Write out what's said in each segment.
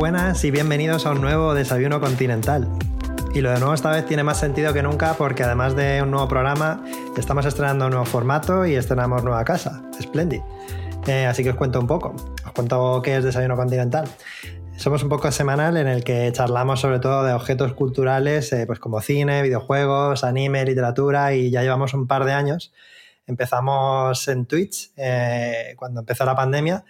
Buenas y bienvenidos a un nuevo desayuno continental. Y lo de nuevo esta vez tiene más sentido que nunca porque además de un nuevo programa, estamos estrenando un nuevo formato y estrenamos nueva casa, Splendid. Eh, así que os cuento un poco. Os cuento qué es Desayuno Continental. Somos un poco semanal en el que charlamos sobre todo de objetos culturales eh, pues como cine, videojuegos, anime, literatura y ya llevamos un par de años. Empezamos en Twitch eh, cuando empezó la pandemia.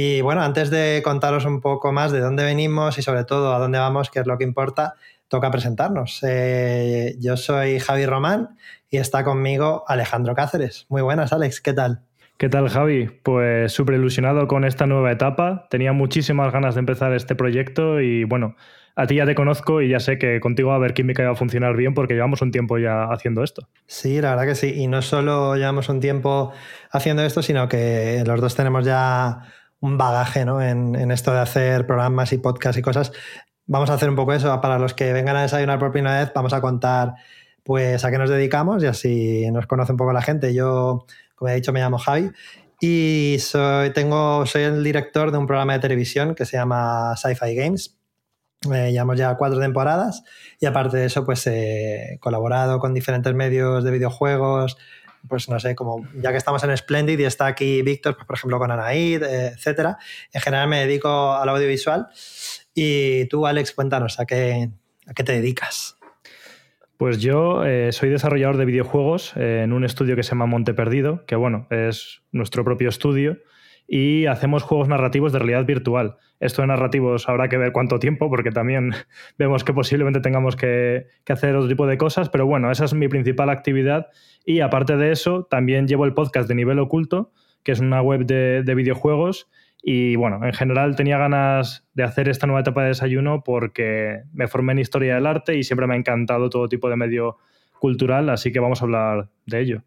Y bueno, antes de contaros un poco más de dónde venimos y sobre todo a dónde vamos, que es lo que importa, toca presentarnos. Eh, yo soy Javi Román y está conmigo Alejandro Cáceres. Muy buenas, Alex, ¿qué tal? ¿Qué tal, Javi? Pues súper ilusionado con esta nueva etapa. Tenía muchísimas ganas de empezar este proyecto y bueno, a ti ya te conozco y ya sé que contigo va a haber química y va a funcionar bien porque llevamos un tiempo ya haciendo esto. Sí, la verdad que sí. Y no solo llevamos un tiempo haciendo esto, sino que los dos tenemos ya un bagaje ¿no? en, esto de hacer programas y podcasts y cosas. Vamos a hacer un poco eso. Para los que vengan a desayunar por primera vez, vamos a contar pues a qué nos dedicamos y así nos conoce un poco la gente. Yo, como he dicho, me llamo Javi y soy, tengo, soy el director de un programa de televisión que se llama Sci-Fi Games. Eh, llevamos ya cuatro temporadas y aparte de eso, pues he colaborado con diferentes medios de videojuegos, pues no sé, como ya que estamos en Splendid y está aquí Víctor, pues por ejemplo con Anaid, eh, etcétera. En general me dedico al audiovisual. Y tú, Alex, cuéntanos, ¿a qué, a qué te dedicas? Pues yo eh, soy desarrollador de videojuegos eh, en un estudio que se llama Monte Perdido, que bueno, es nuestro propio estudio, y hacemos juegos narrativos de realidad virtual. Esto de narrativos habrá que ver cuánto tiempo, porque también vemos que posiblemente tengamos que, que, hacer otro tipo de cosas, pero bueno, esa es mi principal actividad. Y aparte de eso, también llevo el podcast de Nivel Oculto, que es una web de, de videojuegos y bueno, en general tenía ganas de hacer esta nueva etapa de desayuno porque me formé en historia del arte y siempre me ha encantado todo tipo de medio cultural, así que vamos a hablar de ello.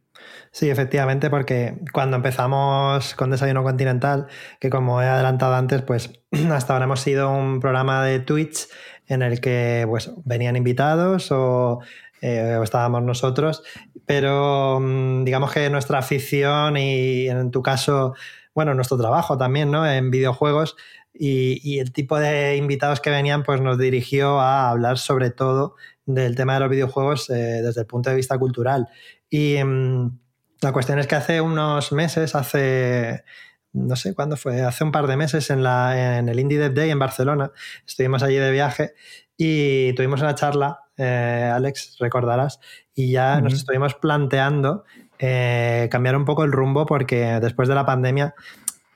Sí, efectivamente, porque cuando empezamos con Desayuno Continental, que como he adelantado antes, pues hasta ahora hemos sido un programa de Twitch en el que pues, venían invitados o, eh, estábamos nosotros, pero mm, digamos que nuestra afición y en tu caso bueno, nuestro trabajo también, ¿no? En videojuegos y, el tipo de invitados que venían, pues nos dirigió a hablar sobre todo del tema de los videojuegos eh, desde el punto de vista cultural. Y mmm, la cuestión es que hace unos meses, hace no sé cuándo fue, hace un par de meses en, la, en el Indie Dev Day en Barcelona, estuvimos allí de viaje y tuvimos una charla, eh, Alex, recordarás, y ya uh -huh. nos estuvimos planteando eh, cambiar un poco el rumbo porque después de la pandemia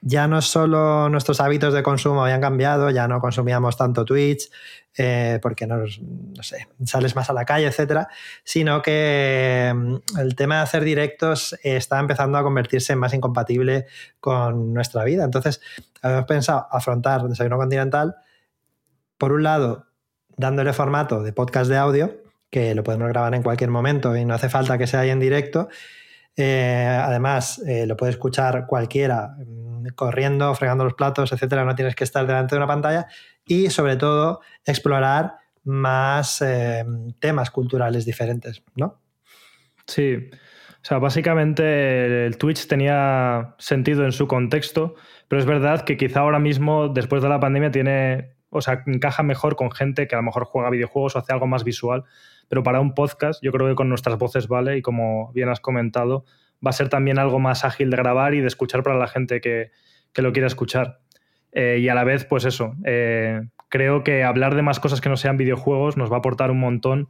ya no solo nuestros hábitos de consumo habían cambiado, ya no consumíamos tanto Twitch, eh, porque nos, no sé, sales más a la calle, etcétera, sino que mm, el tema de hacer directos está empezando a convertirse más incompatible con nuestra vida. Entonces, habíamos pensado afrontar Desayuno Continental, por un lado, dándole formato de podcast de audio, que lo podemos grabar en cualquier momento y no hace falta que sea ahí en directo, eh, además, eh, lo puede escuchar cualquiera mm, corriendo, fregando los platos, etcétera. No tienes que estar delante de una pantalla. Y sobre todo, explorar más eh, temas culturales diferentes, ¿no? Sí. O sea, básicamente el Twitch tenía sentido en su contexto, pero es verdad que quizá ahora mismo, después de la pandemia, tiene. O sea, encaja mejor con gente que a lo mejor juega videojuegos o hace algo más visual pero para un podcast yo creo que con nuestras voces vale y como bien has comentado, va a ser también algo más ágil de grabar y de escuchar para la gente que, que lo quiera escuchar. Eh, y a la vez, pues eso, eh, creo que hablar de más cosas que no sean videojuegos nos va a aportar un montón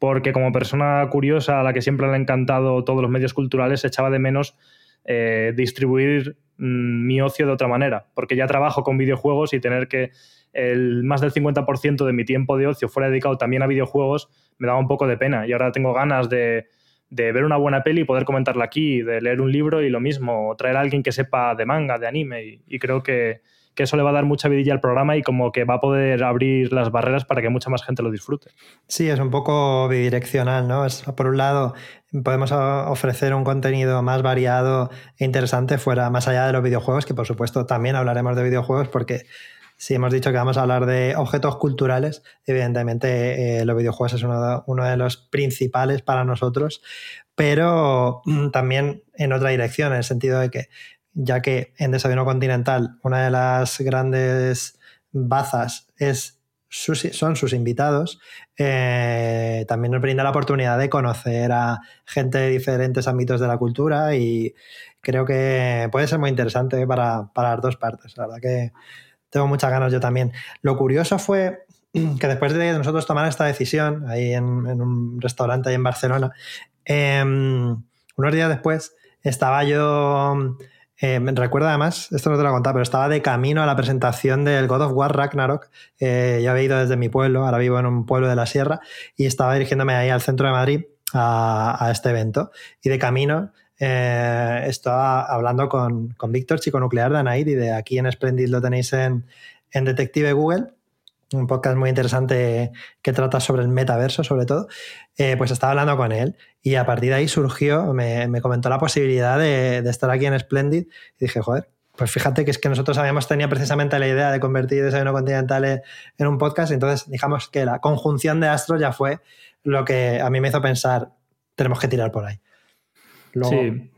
porque como persona curiosa a la que siempre le han encantado todos los medios culturales, echaba de menos eh, distribuir mm, mi ocio de otra manera, porque ya trabajo con videojuegos y tener que el más del 50% de mi tiempo de ocio fuera dedicado también a videojuegos me daba un poco de pena. Y ahora tengo ganas de, ver una buena peli y poder comentarla aquí, de leer un libro y lo mismo, traer a alguien que sepa de manga, de anime y creo que que eso le va a dar mucha vidilla al programa y como que va a poder abrir las barreras para que mucha más gente lo disfrute. Sí, es un poco bidireccional, ¿no? Es, por un lado, podemos ofrecer un contenido más variado e interesante fuera, más allá de los videojuegos, que por supuesto también hablaremos de videojuegos porque si hemos dicho que vamos a hablar de objetos culturales, evidentemente eh, los videojuegos es uno uno de, los principales para nosotros, pero mm, también en otra dirección, en el sentido de que ya que en Desayuno Continental una de las grandes bazas es son sus invitados, eh, también nos brinda la oportunidad de conocer a gente de diferentes ámbitos de la cultura y creo que puede ser muy interesante para, las dos partes. La verdad que tengo muchas ganas yo también. Lo curioso fue que después de nosotros tomar esta decisión ahí en, un restaurante ahí en Barcelona, em, unos días después estaba yo eh, me recuerda además, esto no te lo he contado, pero estaba de camino a la presentación del God of War Ragnarok. Eh, yo había ido desde mi pueblo, ahora vivo en un pueblo de la sierra, y estaba dirigiéndome ahí al centro de Madrid a, este evento. Y de camino eh, estaba hablando con, con Víctor, chico nuclear de Anaid, y de aquí en Splendid lo tenéis en, en Detective Google un podcast muy interesante que trata sobre el metaverso, sobre todo, eh, pues estaba hablando con él y a partir de ahí surgió, me, comentó la posibilidad de, estar aquí en Splendid y dije, joder, pues fíjate que es que nosotros habíamos tenido precisamente la idea de convertir Desayuno Continental en un podcast, entonces digamos que la conjunción de astros ya fue lo que a mí me hizo pensar, tenemos que tirar por ahí. sí.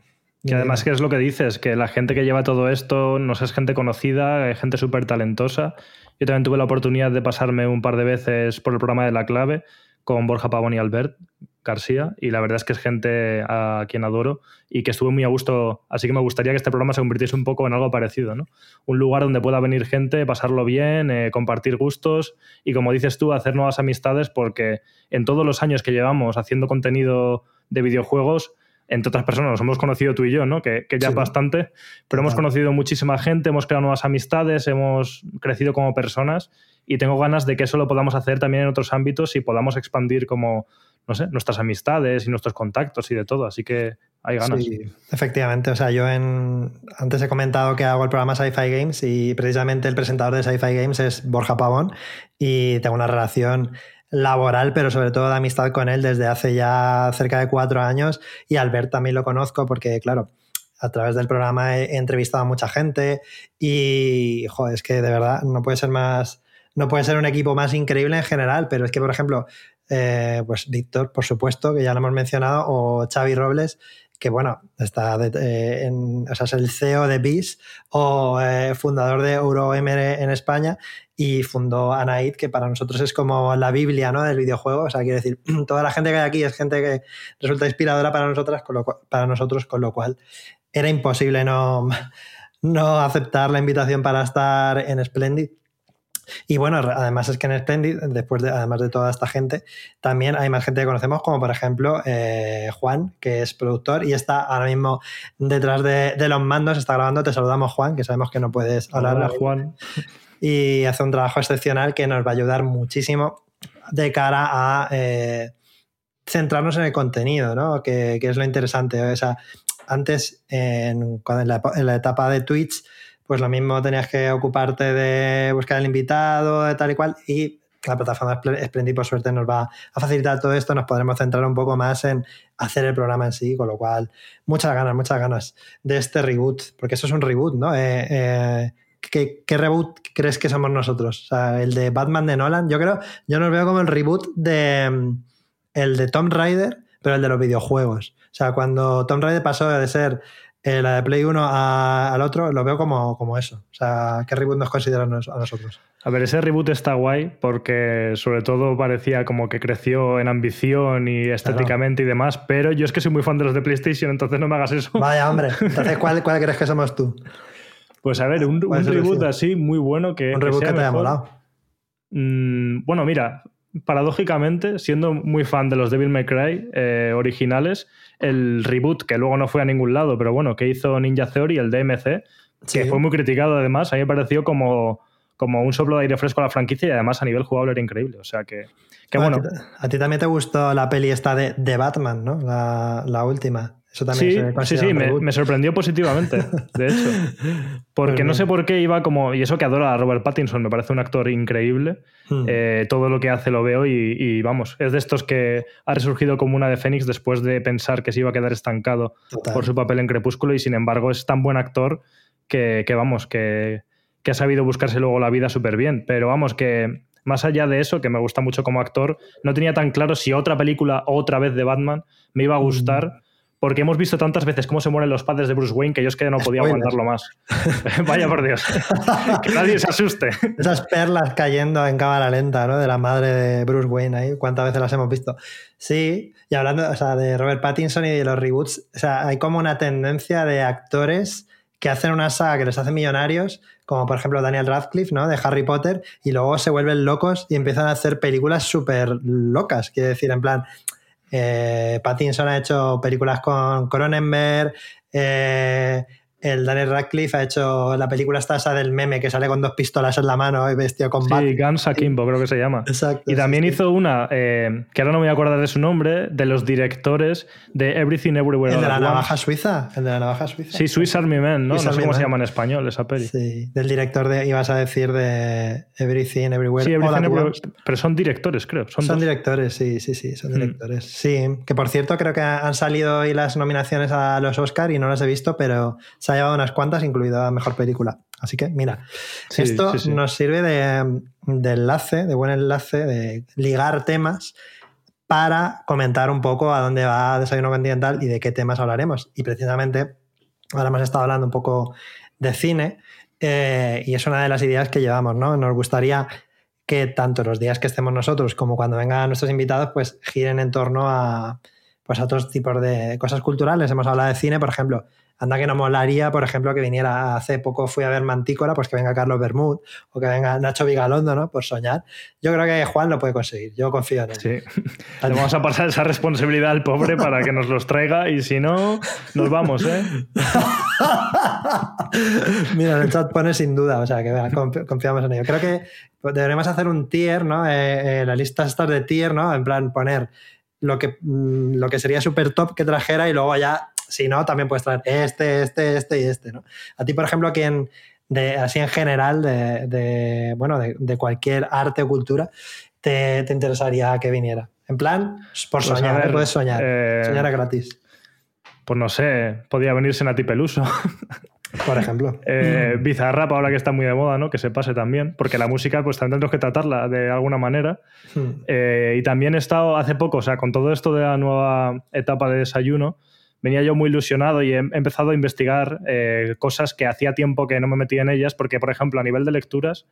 Y además, que es lo que dices? Que la gente que lleva todo esto no es gente conocida, es gente súper talentosa yo también tuve la oportunidad de pasarme un par de veces por el programa de La Clave con Borja Pavón y Albert García y la verdad es que es gente a quien adoro y que estuve muy a gusto, así que me gustaría que este programa se convirtiese un poco en algo parecido, ¿no? Un lugar donde pueda venir gente, pasarlo bien, eh, compartir gustos y como dices tú, hacer nuevas amistades porque en todos los años que llevamos haciendo contenido de videojuegos, entre otras personas, nos hemos conocido tú y yo, ¿no? Que, ya es bastante, pero hemos conocido muchísima gente, hemos creado nuevas amistades, hemos crecido como personas y tengo ganas de que eso lo podamos hacer también en otros ámbitos y podamos expandir como, no sé, nuestras amistades y nuestros contactos y de todo. Así que hay ganas. Sí, efectivamente. O sea, yo en, antes he comentado que hago el programa Sci-Fi Games y precisamente el presentador de Sci-Fi Games es Borja Pavón y tengo una relación laboral, pero sobre todo de amistad con él desde hace ya cerca de cuatro años. Y Albert también lo conozco porque, claro, a través del programa he, entrevistado a mucha gente y, joder, es que de verdad no puede ser más, no puede ser un equipo más increíble en general, pero es que, por ejemplo, eh, pues Víctor, por supuesto, que ya lo hemos mencionado, o Xavi Robles, que bueno, está eh, en, es el CEO de BIS o eh, fundador de EuroMR en España y fundó Anaid, que para nosotros es como la Biblia ¿no? del videojuego. O sea, quiere decir, toda la gente que hay aquí es gente que resulta inspiradora para con lo para nosotros, con lo cual era imposible no, no aceptar la invitación para estar en Splendid. Y bueno, además es que en Splendid, después de, además de toda esta gente, también hay más gente que conocemos, como por ejemplo eh, Juan, que es productor y está ahora mismo detrás de, los mandos, está grabando. Te saludamos, Juan, que sabemos que no puedes hablar. Hola, Juan y hace un trabajo excepcional que nos va a ayudar muchísimo de cara a eh, centrarnos en el contenido, ¿no? Que, es lo interesante. O sea, antes, en, la, etapa de Twitch, pues lo mismo tenías que ocuparte de buscar el invitado, de tal y cual, y la plataforma Splendid, por suerte, nos va a facilitar todo esto, nos podremos centrar un poco más en hacer el programa en sí, con lo cual, muchas ganas, muchas ganas de este reboot, porque eso es un reboot, ¿no? Eh, eh, ¿Qué, reboot crees que somos nosotros? O sea, el de Batman de Nolan. Yo creo, yo nos veo como el reboot de el de Tomb Raider, pero el de los videojuegos. O sea, cuando Tomb Raider pasó de ser eh, la de Play 1 al otro, lo veo como, como eso. O sea, ¿qué reboot nos consideran a nosotros? A ver, ese reboot está guay porque sobre todo parecía como que creció en ambición y estéticamente y demás, pero yo es que soy muy fan de los de PlayStation, entonces no me hagas eso. Vaya, hombre. Entonces, ¿cuál, cuál crees que somos tú? Pues a ver, un, reboot así muy bueno que. Un reboot que, te haya molado. Mm, bueno, mira, paradójicamente, siendo muy fan de los Devil May Cry eh, originales, el reboot, que luego no fue a ningún lado, pero bueno, que hizo Ninja Theory, el DMC, que fue muy criticado además, a mí me pareció como, como un soplo de aire fresco a la franquicia y además a nivel jugable era increíble. O sea que, que bueno. A ti, también te gustó la peli esta de, de Batman, ¿no? La, la última sí, sí, sí, me, sorprendió positivamente, de hecho. Porque no sé por qué iba como. Y eso que adora a Robert Pattinson, me parece un actor increíble. Hmm. Eh, todo lo que hace lo veo y, vamos, es de estos que ha resurgido como una de Fénix después de pensar que se iba a quedar estancado por su papel en Crepúsculo y sin embargo es tan buen actor que, vamos, que, que ha sabido buscarse luego la vida súper bien. Pero vamos, que más allá de eso, que me gusta mucho como actor, no tenía tan claro si otra película otra vez de Batman me iba a gustar. Porque hemos visto tantas veces cómo se mueren los padres de Bruce Wayne que yo es que no podía aguantarlo más. Vaya por Dios. que nadie se asuste. Esas perlas cayendo en cámara lenta, ¿no? De la madre de Bruce Wayne ahí. ¿Cuántas veces las hemos visto? Sí, y hablando o sea, de Robert Pattinson y de los reboots, o sea, hay como una tendencia de actores que hacen una saga que les hace millonarios, como por ejemplo Daniel Radcliffe, ¿no? De Harry Potter, y luego se vuelven locos y empiezan a hacer películas súper locas. Quiere decir, en plan, eh, Pattinson ha hecho películas con Cronenberg, eh, el Daniel Radcliffe ha hecho la película esta esa del meme que sale con dos pistolas en la mano y vestido con Sí, Guns Akimbo creo que se llama. Y también hizo una, eh, que ahora no me voy a acordar de su nombre, de los directores de Everything Everywhere El de la navaja suiza, el de la navaja suiza. Sí, Swiss Army Man, ¿no? no sé cómo se llama en español esa peli. Sí, del director de, ibas a decir, de Everything Everywhere. Sí, Everything Everywhere, pero son directores, creo. Son, directores, sí, sí, sí, son mm. directores. Sí, que por cierto creo que han salido hoy las nominaciones a los Oscar y no las he visto, pero se ha llevado unas cuantas incluida Mejor Película. Así que, mira, esto nos sirve de, enlace, de buen enlace, de ligar temas para comentar un poco a dónde va Desayuno Continental y de qué temas hablaremos. Y precisamente, ahora hemos estado hablando un poco de cine eh, y es una de las ideas que llevamos, ¿no? Nos gustaría que tanto los días que estemos nosotros como cuando vengan nuestros invitados, pues giren en torno a, pues, a otros tipos de cosas culturales. Hemos hablado de cine, por ejemplo, Anda que no molaría, por ejemplo, que viniera hace poco fui a ver Mantícora, pues que venga Carlos Bermud o que venga Nacho Vigalondo, ¿no? Por soñar. Yo creo que Juan lo puede conseguir, yo confío en él. Sí. Le vamos a pasar esa responsabilidad al pobre para que nos los traiga y si no, nos vamos, ¿eh? Mira, en el chat pone sin duda, o sea, que confiamos en ello. Creo que deberemos hacer un tier, ¿no? Eh, eh, la lista estas de tier, ¿no? En plan, poner lo que, mm, lo que sería súper top que trajera y luego ya si no, también puedes traer este, este, este y este, ¿no? A ti, por ejemplo, quien, de, así en general, de, bueno, de, cualquier arte o cultura, te, interesaría que viniera. En plan, por pues soñar, puedes soñar. Eh, soñar es gratis. Pues no sé, podría venirse Nati Peluso. Por ejemplo. Eh, Bizarrap, ahora que está muy de moda, ¿no? Que se pase también, porque la música, pues también tenemos que tratarla de alguna manera. Hmm. Eh, y también he estado hace poco, o sea, con todo esto de la nueva etapa de desayuno, venía yo muy ilusionado y he empezado a investigar eh, cosas que hacía tiempo que no me metía en ellas, porque, por ejemplo, a nivel de lecturas,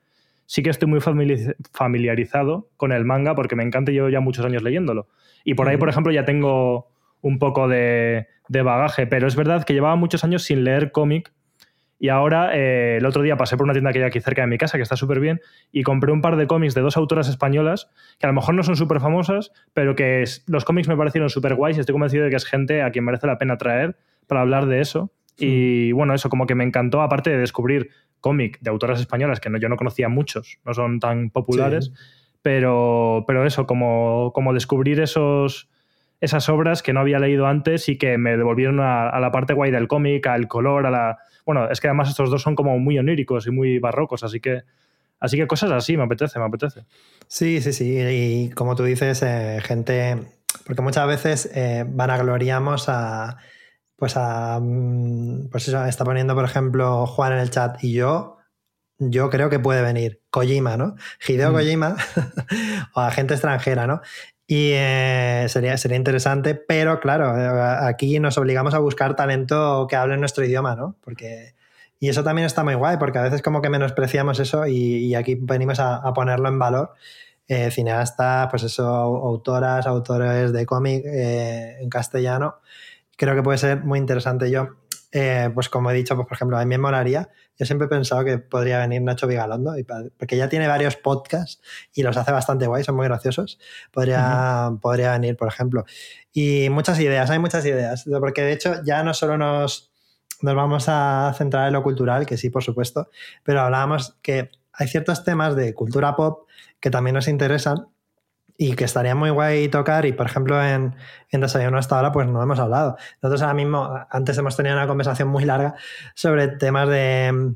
sí que estoy muy familiarizado con el manga, porque me encanta y llevo ya muchos años leyéndolo. Y por ahí, por ejemplo, ya tengo un poco de, de bagaje, pero es verdad que llevaba muchos años sin leer cómic y ahora, eh, el otro día pasé por una tienda que hay aquí cerca de mi casa, que está súper bien, y compré un par de cómics de dos autoras españolas, que a lo mejor no son súper famosas, pero que los cómics me parecieron súper guays y estoy convencido de que es gente a quien merece la pena traer para hablar de eso. Y bueno, eso como que me encantó, aparte de descubrir cómic de autoras españolas, que no, yo no conocía muchos, no son tan populares, pero, pero eso, como, como descubrir esos esas obras que no había leído antes y que me devolvieron a, la parte guay del cómic, al color, a la... Bueno, es que además estos dos son como muy oníricos y muy barrocos, así que... Así que cosas así, me apetece, me apetece. Sí, sí, sí. Y como tú dices, eh, gente... Porque muchas veces eh, vanagloriamos a... Pues a... Mm, pues eso, está poniendo, por ejemplo, Juan en el chat y yo yo creo que puede venir Kojima, ¿no? Hideo mm. Kojima o a gente extranjera, ¿no? Y eh, sería, sería interesante, pero claro, eh, aquí nos obligamos a buscar talento que hable nuestro idioma, ¿no? Porque, y eso también está muy guay, porque a veces como que menospreciamos eso y, aquí venimos a, ponerlo en valor. Eh, cineastas, pues eso, autoras, autores de cómic en castellano. Creo que puede ser muy interesante. Yo, pues como he dicho, pues por ejemplo, a mí me molaría yo siempre he pensado que podría venir Nacho Vigalondo, porque ya tiene varios podcasts y los hace bastante guay, son muy graciosos. Podría, podría venir, por ejemplo. Y muchas ideas, hay muchas ideas, porque de hecho ya no solo nos nos vamos a centrar en lo cultural, que sí, por supuesto, pero hablábamos que hay ciertos temas de cultura pop que también nos interesan y que estaría muy guay tocar y por ejemplo en, en Desayuno hasta ahora pues no hemos hablado. Nosotros ahora mismo, antes hemos tenido una conversación muy larga sobre temas de,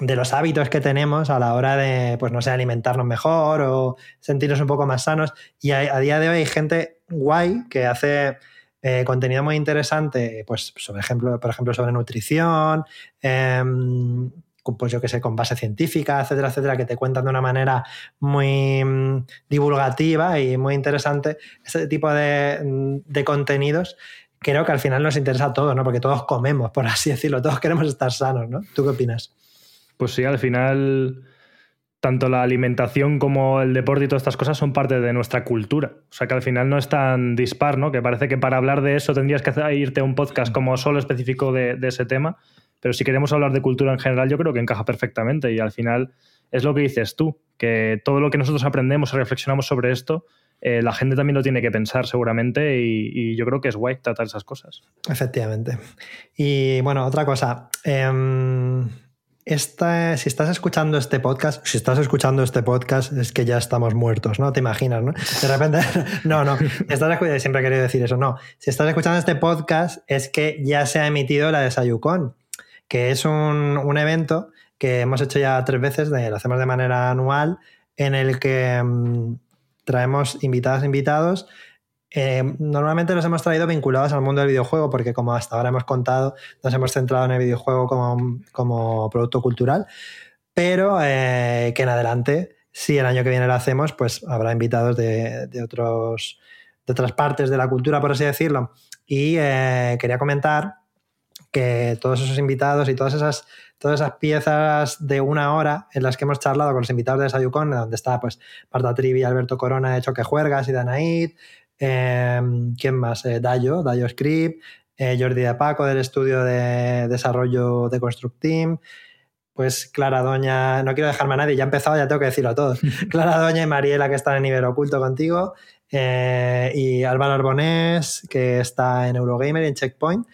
de los hábitos que tenemos a la hora de, pues no sé, alimentarnos mejor o sentirnos un poco más sanos y a, día de hoy hay gente guay que hace... Eh, contenido muy interesante, pues sobre ejemplo, por ejemplo, sobre nutrición, eh, pues yo que sé, con base científica, etcétera, etcétera, que te cuentan de una manera muy mm, divulgativa y muy interesante ese tipo de, mm, de contenidos creo que al final nos interesa a todos, ¿no? Porque todos comemos, por así decirlo, todos queremos estar sanos, ¿no? ¿Tú qué opinas? Pues sí, al final tanto la alimentación como el deporte y todas estas cosas son parte de nuestra cultura. O sea que al final no es tan dispar, ¿no? Que parece que para hablar de eso tendrías que irte a un podcast como solo específico de, de ese tema. Pero si queremos hablar de cultura en general, yo creo que encaja perfectamente y al final es lo que dices tú, que todo lo que nosotros aprendemos y reflexionamos sobre esto, eh, la gente también lo tiene que pensar seguramente y, yo creo que es guay tratar esas cosas. Efectivamente. Y bueno, otra cosa. Eh, esta, si estás escuchando este podcast, si estás escuchando este podcast, es que ya estamos muertos, ¿no? Te imaginas, ¿no? De repente, no, no, estás, siempre he querido decir eso, no. Si estás escuchando este podcast, es que ya se ha emitido la de Sayucon que es un, un, evento que hemos hecho ya tres veces, de, lo hacemos de manera anual, en el que mmm, traemos invitadas e invitados. Eh, normalmente los hemos traído vinculados al mundo del videojuego, porque como hasta ahora hemos contado, nos hemos centrado en el videojuego como, como producto cultural, pero eh, que en adelante, si el año que viene lo hacemos, pues habrá invitados de, de, otros, de otras partes de la cultura, por así decirlo. Y eh, quería comentar que todos esos invitados y todas esas, todas esas piezas de una hora en las que hemos charlado con los invitados de Sayucon, donde está pues Marta Trivi, Alberto Corona de Choque Juergas y Danaid, eh, ¿quién más? Eh, Dayo, Dayo Script, eh, Jordi de Paco del estudio de desarrollo de Construct Team, pues Clara Doña, no quiero dejarme a nadie, ya he empezado, ya tengo que decirlo a todos. Clara Doña y Mariela, que están en nivel oculto contigo, eh, y Álvaro Arbonés, que está en Eurogamer y en Checkpoint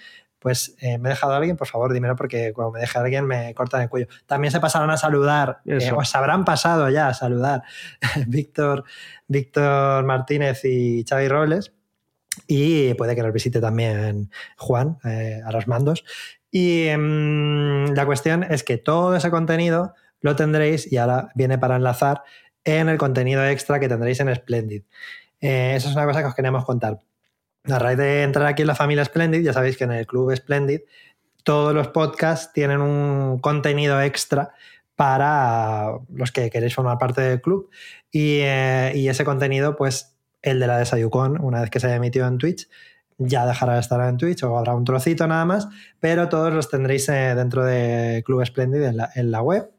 pues eh, me he dejado a alguien, por favor, dímelo porque cuando me deje a alguien me cortan el cuello. También se pasaron a saludar, eh, os habrán pasado ya a saludar Víctor, Víctor Martínez y Xavi Robles. Y puede que nos visite también Juan eh, a los mandos. Y mmm, la cuestión es que todo ese contenido lo tendréis, y ahora viene para enlazar, en el contenido extra que tendréis en Splendid. Eh, eso es una cosa que os queríamos contar a raíz de entrar aquí en la familia Splendid, ya sabéis que en el club Splendid todos los podcasts tienen un contenido extra para los que queréis formar parte del club y, eh, ese contenido, pues el de la de Sayucon, una vez que se haya emitido en Twitch, ya dejará de estar en Twitch o habrá un trocito nada más, pero todos los tendréis eh, dentro de Club Splendid en la, en la web.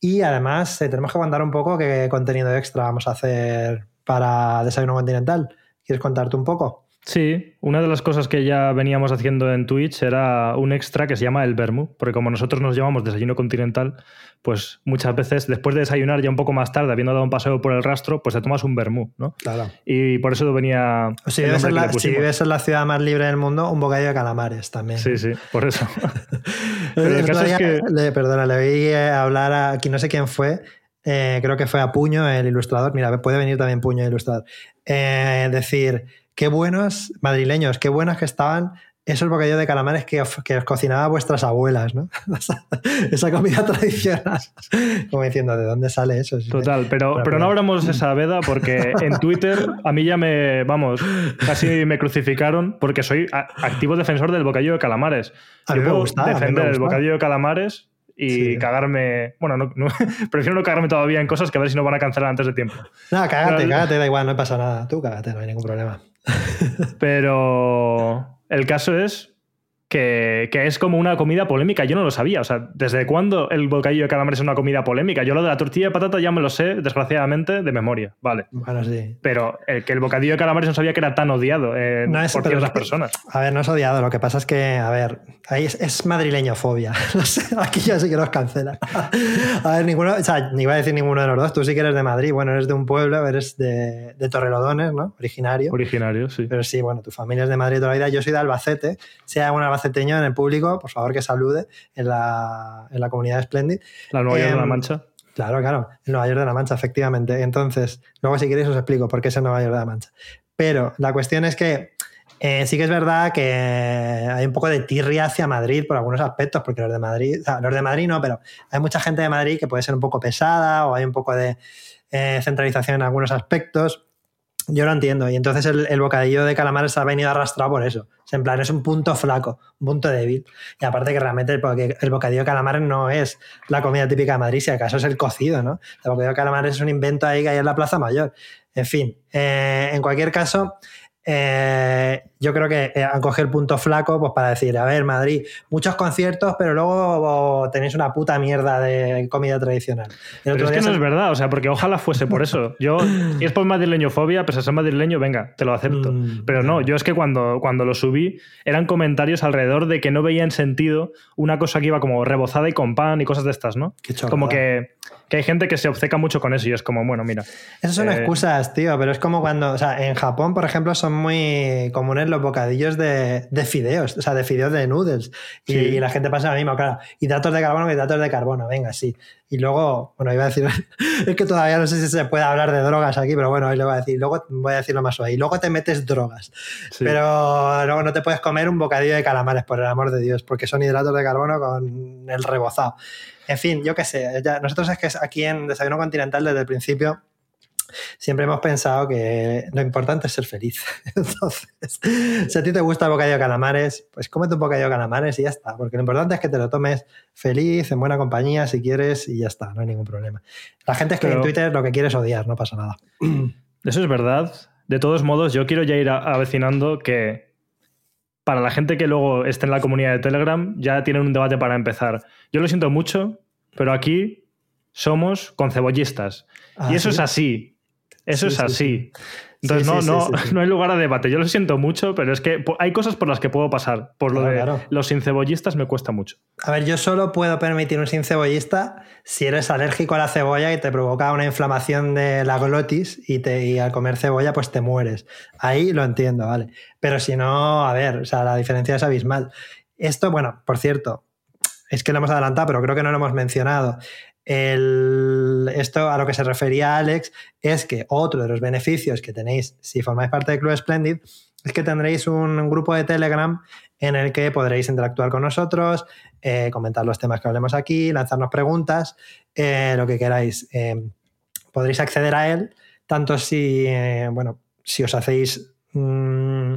Y además eh, tenemos que contar un poco qué contenido extra vamos a hacer para Desayuno Continental. ¿Quieres contarte un poco? Sí, una de las cosas que ya veníamos haciendo en Twitch era un extra que se llama el Vermu, porque como nosotros nos llamamos desayuno continental, pues muchas veces después de desayunar ya un poco más tarde, habiendo dado un paseo por el rastro, pues te tomas un Vermu, ¿no? Claro. Y por eso venía... Si vives, la, si vives, en la, ciudad más libre del mundo, un bocadillo de calamares también. Sí, sí, por eso. Pero el caso es que... Le, perdona, le oí hablar a aquí no sé quién fue, eh, creo que fue a Puño, el ilustrador, mira, puede venir también Puño, el ilustrador, eh, decir qué buenos madrileños, qué buenos que estaban esos bocadillos de calamares que os, que os cocinaba vuestras abuelas, ¿no? esa comida tradicional. Como diciendo, ¿de dónde sale eso? Total, pero, pero no abramos esa veda porque en Twitter a mí ya me, vamos, casi me crucificaron porque soy activo defensor del bocadillo de calamares. A mí Yo me gusta. defender me el bocadillo de calamares y Sí. cagarme. Bueno, no, no- prefiero no cagarme todavía en cosas que a ver si no van a cancelar antes de tiempo. No, cágate, Pero- cágate, da igual, no pasa nada. Tú cágate, no hay ningún problema. Pero el caso es que, que es como una comida polémica. Yo no lo sabía. O sea, ¿desde cuándo el bocadillo de calamares es una comida polémica? Yo lo de la tortilla de patata ya me lo sé, desgraciadamente, de memoria. Vale. Bueno, sí. Pero el que el bocadillo de calamares no sabía que era tan odiado eh, No es- por ciertas personas. A ver, no es odiado, lo que pasa es que, a ver, ahí es, es madrileñofobia. Aquí ya sí que nos cancela. A ver, ninguno, o sea, ni iba a decir ninguno de los dos. Tú sí que eres de Madrid, bueno, eres de un pueblo, eres de, de Torrelodones, ¿no? Originario. Originario, sí. Pero sí, bueno, tu familia es de Madrid toda la vida. Yo soy de Albacete. Hay alguna albaceteño en el público, por favor que salude en la, en la comunidad Splendid. La Nueva York de la Em, Mancha. Claro, claro, en Nueva York de la Mancha, efectivamente. Entonces, luego si queréis os explico por qué es en Nueva York de la Mancha. Pero la cuestión es que eh, sí que es verdad que hay un poco de tirria hacia Madrid por algunos aspectos, porque los de Madrid, o sea, los de Madrid no, pero hay mucha gente de Madrid que puede ser un poco pesada o hay un poco de eh, centralización en algunos aspectos. Yo lo entiendo. Y entonces el, bocadillo de calamares ha venido arrastrado por eso. Sea, en plan, es un punto flaco, un punto débil. Y aparte que realmente el, el bocadillo de calamares no es la comida típica de Madrid, si acaso es el cocido, ¿no? El bocadillo de calamares es un invento ahí que hay en la Plaza Mayor. En fin, eh, en cualquier caso, eh, yo creo que eh, han cogido el punto flaco pues, para decir, a ver, Madrid, muchos conciertos, pero luego tenéis una puta mierda de comida tradicional. Pero es que no se- es verdad, o sea, porque ojalá fuese por eso. Yo, si es por madrileñofobia, pues a ser madrileño, venga, te lo acepto. Mm, Pero no, yo es que cuando, cuando lo subí eran comentarios alrededor de que no veían sentido una cosa que iba como rebozada y con pan y cosas de estas, ¿no? Qué. Como que, que hay gente que se obceca mucho con eso y es como, bueno, mira. Esas son Eh, excusas, tío, pero es como cuando, o sea, en Japón, por ejemplo, son muy comunes los bocadillos de, de fideos, o sea, de fideos de noodles. Y, Sí. y la gente pasa lo mismo, claro. Hidratos de carbono, hidratos de carbono, venga, sí. Y luego, bueno, iba a decir, es que todavía no sé si se puede hablar de drogas aquí, pero bueno, ahí lo voy a decir. Luego voy a decirlo más suave. Y luego te metes drogas. Sí. Pero luego no te puedes comer un bocadillo de calamares, por el amor de Dios, porque son hidratos de carbono con el rebozado. En fin, yo qué sé. ya- nosotros es que aquí en Desayuno Continental desde el principio siempre hemos pensado que lo importante es ser feliz. Entonces, si a ti te gusta el bocadillo de calamares, pues cómete un bocadillo de calamares y ya está. Porque lo importante es que te lo tomes feliz, en buena compañía, si quieres, y ya está, no hay ningún problema. La gente es que Pero- en Twitter lo que quiere es odiar, no pasa nada. Eso es verdad. De todos modos, yo quiero ya ir avecinando que para la gente que luego esté en la comunidad de Telegram, ya tienen un debate para empezar. Yo lo siento mucho, pero aquí somos concebollistas. Ah, y eso ¿sí? es así. Eso Sí, es sí, así. sí. Entonces, Sí, no, no, no hay lugar a debate. Yo lo siento mucho, pero es que hay cosas por las que puedo pasar. Por lo Claro, de claro. los sincebollistas me cuesta mucho. A ver, yo solo puedo permitir un sin cebollista si eres alérgico a la cebolla y te provoca una inflamación de la glotis y, te, y al comer cebolla pues te mueres. Ahí lo entiendo, ¿vale? Pero si no, a ver, o sea, la diferencia es abismal. Esto, bueno, por cierto, es que lo hemos adelantado, pero creo que no lo hemos mencionado. El- esto a lo que se refería Alex es que otro de los beneficios que tenéis si formáis parte del Club Splendid es que tendréis un grupo de Telegram en el que podréis interactuar con nosotros, eh, comentar los temas que hablemos aquí, lanzarnos preguntas, eh, lo que queráis. Eh, podréis acceder a él, tanto si, eh, bueno, si os hacéis mm,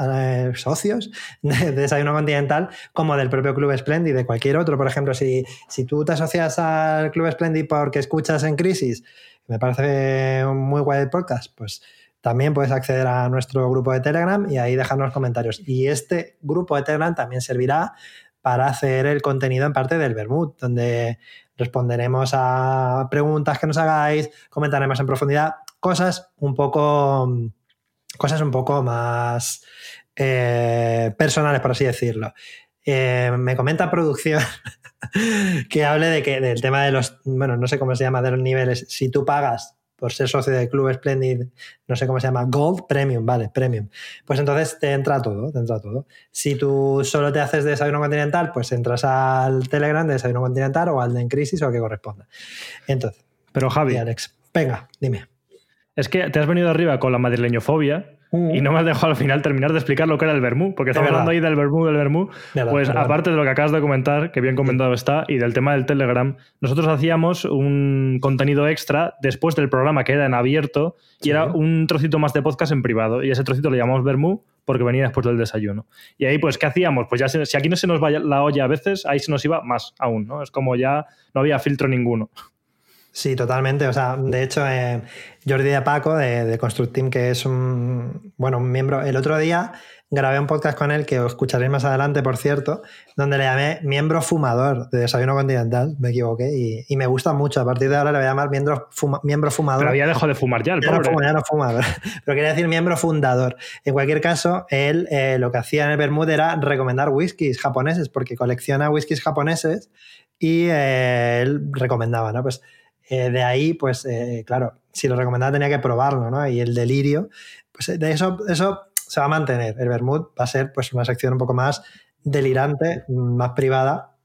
eh, socios de, de Desayuno Continental, como del propio Club Splendid, de cualquier otro. Por ejemplo, si, si tú te asocias al Club Splendid porque escuchas en Crisis, me parece muy guay el podcast, pues también puedes acceder a nuestro grupo de Telegram y ahí dejarnos comentarios. Y este grupo de Telegram también servirá para hacer el contenido en parte del Bermud, donde responderemos a preguntas que nos hagáis, comentaremos en profundidad cosas un poco cosas un poco más eh, personales, por así decirlo. Eh, me comenta producción que hable de que del tema de los, bueno, no sé cómo se llama, de los niveles. Si tú pagas por ser socio del Club Splendid, no sé cómo se llama, Gold, Premium, vale, Premium. Pues entonces te entra todo, te entra todo. Si tú solo te haces de Desayuno Continental, pues entras al Telegram de Desayuno Continental o al de En Crisis o al que corresponda. Entonces, Pero Javi, Alex, venga, dime. Es que te has venido arriba con la madrileñofobia Uh. y no me has dejado al final terminar de explicar lo que era el vermú, porque estamos hablando ahí del vermú, del vermú. Verdad, Pues verdad. aparte de lo que acabas de comentar, que bien comentado está, y del tema del Telegram, nosotros hacíamos un contenido extra después del programa que era en abierto y era un trocito más de podcast en privado. Y ese trocito le llamamos vermú porque venía después del desayuno. Y ahí, pues, ¿qué hacíamos? Pues ya se- si aquí no se nos va la olla a veces, ahí se nos iba más aún, ¿no? Es como ya no había filtro ninguno. Sí, totalmente. O sea, de hecho, eh, Jordi de Paco, de, de Construct Team, que es un, bueno, un miembro, el otro día grabé un podcast con él, que os escucharéis más adelante, por cierto, donde le llamé miembro fumador de Desayuno Continental, me equivoqué, y, y me gusta mucho. A partir de ahora le voy a llamar miembro, fuma- miembro fumador. Pero había dejado de fumar ya, el Ya no pobre. fuma, ya no fuma, pero, pero quería decir miembro fundador. En cualquier caso, él eh, lo que hacía en el Bermud era recomendar whiskies japoneses, porque colecciona whiskies japoneses y eh, él recomendaba, ¿no? Pues eh, de ahí, pues eh, claro, si lo recomendaba tenía que probarlo, ¿no? Y el delirio, pues de eso, eso se va a mantener. El Bermud va a ser pues una sección un poco más delirante, más privada,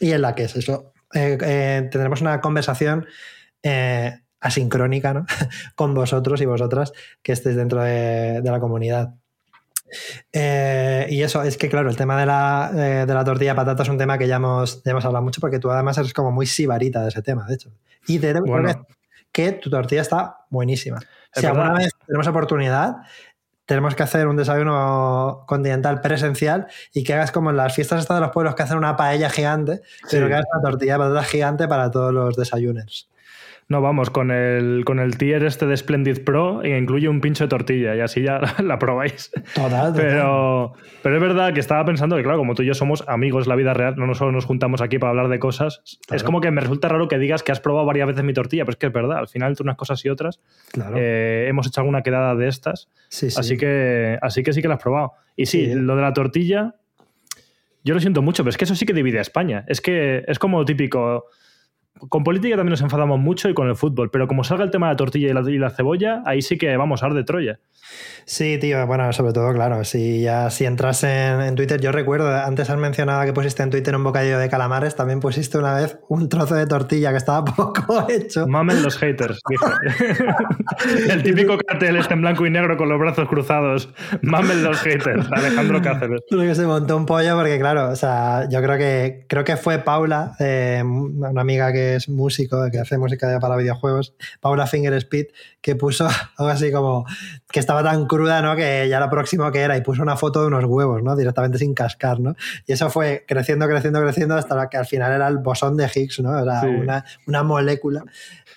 y en la que es eso. Eh, eh, tendremos una conversación eh, asincrónica ¿no? con vosotros y vosotras que estéis dentro de, la comunidad. Y eso, es que claro, el tema de la, de la, tortilla de patata es un tema que ya hemos, hemos hablado mucho porque tú además eres como muy sibarita de ese tema, de hecho. Y te bueno. que tu tortilla está buenísima. si alguna vez tenemos oportunidad, tenemos que hacer un desayuno continental presencial y que hagas como en las fiestas estas de los pueblos que hacen una paella gigante, pero que hagas una tortilla de patata gigante para todos los desayunos. No, vamos, con el, con el tier este de Splendid Pro e incluye un pincho de tortilla y así ya la, probáis. Total, Pero, pero es verdad que estaba pensando que, claro, como tú y yo somos amigos la vida real, no solo nos juntamos aquí para hablar de cosas, es como que me resulta raro que digas que has probado varias veces mi tortilla, pero es que es verdad, al final entre unas cosas y otras eh, hemos hecho alguna quedada de estas. Sí, sí. Así, que, así que sí que la has probado. Y sí, lo de la tortilla, yo lo siento mucho, pero es que eso sí que divide a España. Es que es como típico con política también nos enfadamos mucho y con el fútbol, pero como salga el tema de la tortilla y la, cebolla, ahí sí que vamos a dar de Troya. Sí, tío, bueno, sobre todo, claro, si ya si entras en, Twitter, yo recuerdo, antes has mencionado que pusiste en Twitter un bocadillo de calamares, también pusiste una vez un trozo de tortilla que estaba poco hecho. Mamen los haters, el típico cartel este en blanco y negro con los brazos cruzados. Mamen los haters, Alejandro Cáceres. Creo que se montó un pollo porque, claro, o sea, yo creo que creo que fue Paula, eh, una amiga que es músico, que hace música para videojuegos, Paula Finger Speed, que puso algo así como que estaba tan cruda, ¿no? Que ya lo próximo que era y puso una foto de unos huevos, ¿no? Directamente sin cascar, ¿no? Y eso fue creciendo, creciendo, creciendo hasta que al final era el bosón de Higgs, ¿no? Era una, una, molécula.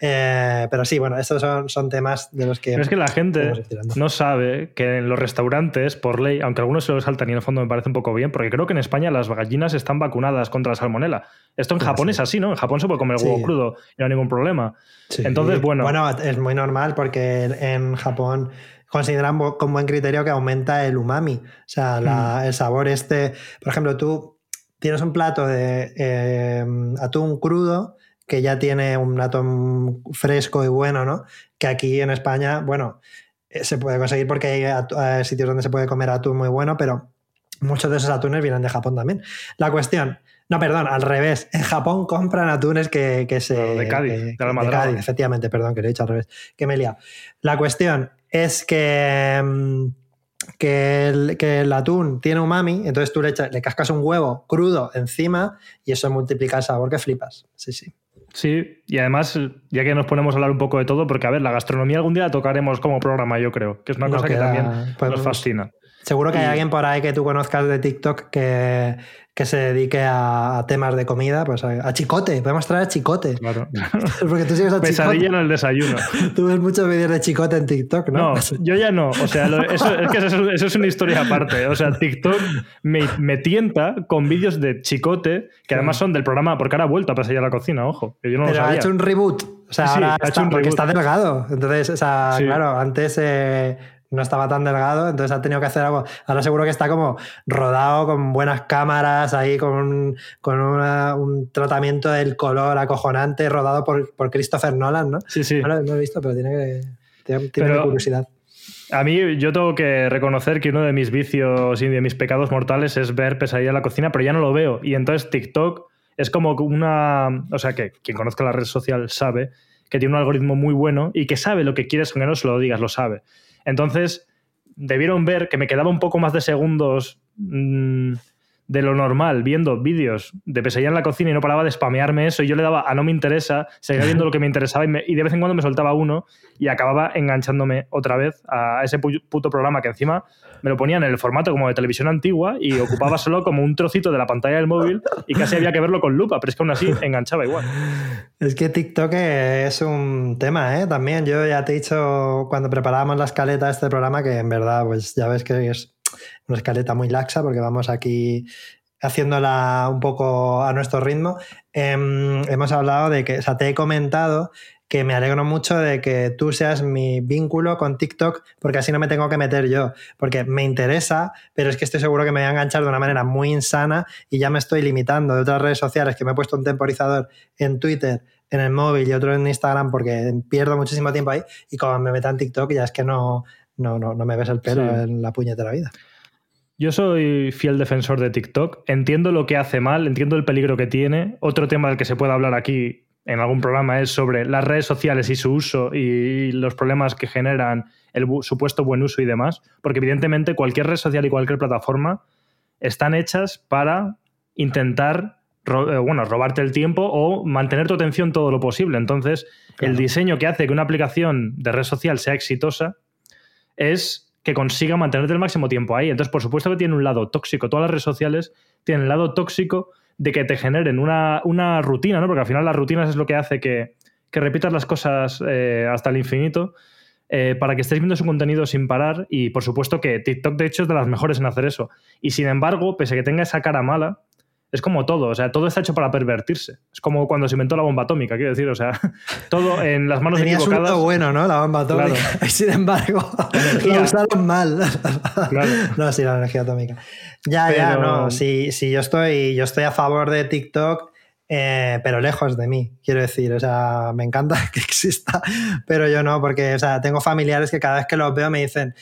Eh, pero sí, bueno, estos son, son, temas de los que... Pero es que la gente no sabe que en los restaurantes, por ley, aunque algunos se lo saltan y en el fondo me parece un poco bien, porque creo que en España las gallinas están vacunadas contra la salmonela. Esto en ah, Japón es así, ¿no? En Japón se puede comer huevo crudo no hay ningún problema. Entonces, bueno... Bueno, es muy normal porque en Japón consideran con buen criterio que aumenta el umami, o sea, mm. el sabor este. Por ejemplo, tú tienes un plato de eh, atún crudo que ya tiene un atún fresco y bueno, ¿no? Que aquí en España, bueno, eh, se puede conseguir porque hay eh, sitios donde se puede comer atún muy bueno, pero muchos de esos atunes vienen de Japón también. La cuestión, no, perdón, al revés. En Japón compran atunes que, se. de Cádiz, de, Cádiz, efectivamente, perdón, que lo he dicho al revés. Que me he liado. La cuestión es que, mm, que, el, atún tiene umami, entonces tú le, le cascas un huevo crudo encima y eso multiplica el sabor que flipas. Sí, sí. Sí, y además, ya que nos ponemos a hablar un poco de todo, porque a ver, la gastronomía algún día la tocaremos como programa, yo creo, que es una cosa que también nos fascina. Seguro que hay alguien por ahí que tú conozcas de TikTok que, que se dedique a, temas de comida, pues a, chicote, podemos traer a chicote. Claro. Porque tú sigues a Pesadilla en el desayuno. Tú ves muchos vídeos de chicote en TikTok, ¿no? No, yo ya no. O sea, eso, es que eso, es una historia aparte. O sea, TikTok me, tienta con vídeos de chicote, que además son del programa, porque ahora ha vuelto a Pesadilla a la cocina, ojo. Que yo no Pero lo sabía. ha hecho un reboot. O sea, ahora ha hecho un porque está delgado. Entonces, o sea, claro, antes eh, no estaba tan delgado, entonces ha tenido que hacer algo. Ahora seguro que está como rodado con buenas cámaras, ahí con, con un tratamiento del color acojonante, rodado por, por Christopher Nolan, ¿no? Sí, sí. No lo he visto, pero tiene que. Tiene, curiosidad. A mí, yo tengo que reconocer que uno de mis vicios y de mis pecados mortales es ver pesadilla en la cocina, pero ya no lo veo. Y entonces TikTok es como una. O sea, que quien conozca la red social sabe que tiene un algoritmo muy bueno y que sabe lo que quieres, aunque no se lo digas, lo sabe. Entonces, debieron ver que me quedaba un poco más de segundos mm, de lo normal viendo vídeos de pesadilla en la cocina y no paraba de spamearme eso y yo le daba a no me interesa, seguía viendo lo que me interesaba y, de vez en cuando me soltaba uno y acababa enganchándome otra vez a ese puto programa que encima me lo ponía en el formato como de televisión antigua y ocupaba solo como un trocito de la pantalla del móvil y casi había que verlo con lupa, pero es que aún así enganchaba igual. Es que TikTok es un tema, ¿eh? También yo ya te he dicho cuando preparábamos la escaleta de este programa que en verdad pues ya ves que es una escaleta muy laxa porque vamos aquí haciéndola un poco a nuestro ritmo. Em, hemos hablado de que, o sea, te he comentado que me alegro mucho de que tú seas mi vínculo con TikTok, porque así no me tengo que meter yo, porque me interesa, pero es que estoy seguro que me voy a enganchar de una manera muy insana y ya me estoy limitando de otras redes sociales, que me he puesto un temporizador en Twitter, en el móvil y otro en Instagram, porque pierdo muchísimo tiempo ahí, y como me meto en TikTok ya es que no, no, no, no me ves el pelo en la puñetera vida. Yo soy fiel defensor de TikTok. Entiendo lo que hace mal, entiendo el peligro que tiene. Otro tema del que se puede hablar aquí en algún programa es sobre las redes sociales y su uso y los problemas que generan el supuesto buen uso y demás. Porque evidentemente cualquier red social y cualquier plataforma están hechas para intentar eh, bueno, robarte el tiempo o mantener tu atención todo lo posible. Entonces, el diseño que hace que una aplicación de red social sea exitosa es que consiga mantenerte el máximo tiempo ahí. Entonces, por supuesto que tiene un lado tóxico. Todas las redes sociales tienen el lado tóxico de que te generen una, rutina, ¿no? Porque al final las rutinas es lo que hace que, repitas las cosas eh, hasta el infinito. Eh, para que estés viendo su contenido sin parar y por supuesto que TikTok de hecho es de las mejores en hacer eso. Y sin embargo, pese a que tenga esa cara mala, es como todo, o sea, todo está hecho para pervertirse. Es como cuando se inventó la bomba atómica, quiero decir, o sea, todo en las manos Tenías equivocadas. Un bueno, ¿no? La bomba atómica. Y sin embargo, lo usaron mal. no, sí, la energía atómica. Ya, ya, no. Sí, sí, yo estoy, yo estoy a favor de TikTok. Eh, pero lejos de mí, quiero decir, o sea, me encanta que exista, pero yo no, porque, o sea, tengo familiares que cada vez que los veo me dicen,